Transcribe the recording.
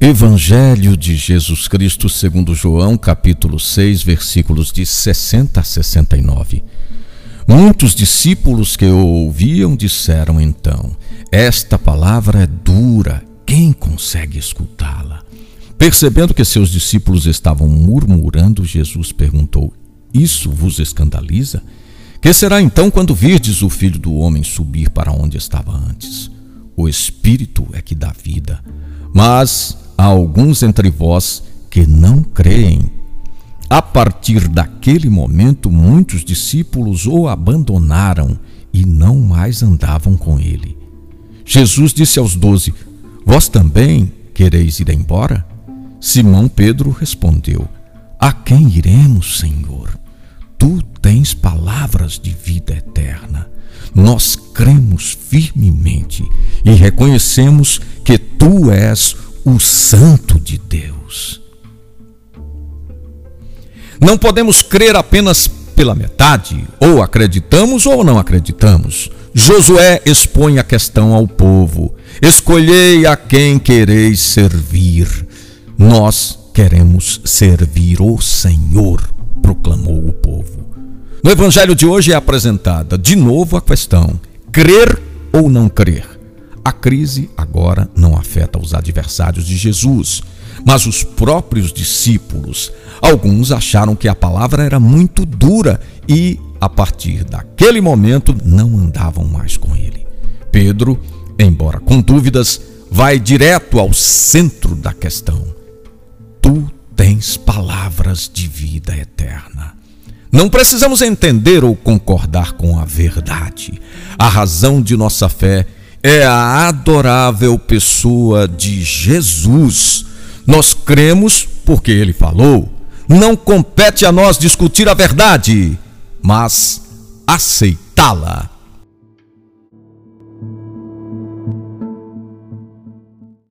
Evangelho de Jesus Cristo segundo João, capítulo 6, versículos de 60 a 69. Muitos discípulos que o ouviam disseram então: Esta palavra é dura, quem consegue escutá-la? Percebendo que seus discípulos estavam murmurando, Jesus perguntou: Isso vos escandaliza? Que será então quando virdes o filho do homem subir para onde estava antes? O Espírito é que dá vida, mas há alguns entre vós que não creem. A partir daquele momento, muitos discípulos o abandonaram e não mais andavam com ele. Jesus disse aos doze: Vós também quereis ir embora? Simão Pedro respondeu: A quem iremos, Senhor? Tu tens palavras de vida eterna. Nós cremos firmemente e reconhecemos que tu és o Santo de Deus. Não podemos crer apenas pela metade, ou acreditamos ou não acreditamos. Josué expõe a questão ao povo: Escolhei a quem quereis servir. Nós queremos servir o Senhor, proclamou o povo. No evangelho de hoje é apresentada de novo a questão: crer ou não crer? A crise agora não afeta os adversários de Jesus, mas os próprios discípulos. Alguns acharam que a palavra era muito dura e, a partir daquele momento, não andavam mais com ele. Pedro, embora com dúvidas, vai direto ao centro da questão. Tu tens palavras de vida eterna. Não precisamos entender ou concordar com a verdade. A razão de nossa fé é a adorável pessoa de Jesus. Nós cremos porque ele falou. Não compete a nós discutir a verdade, mas aceitá-la.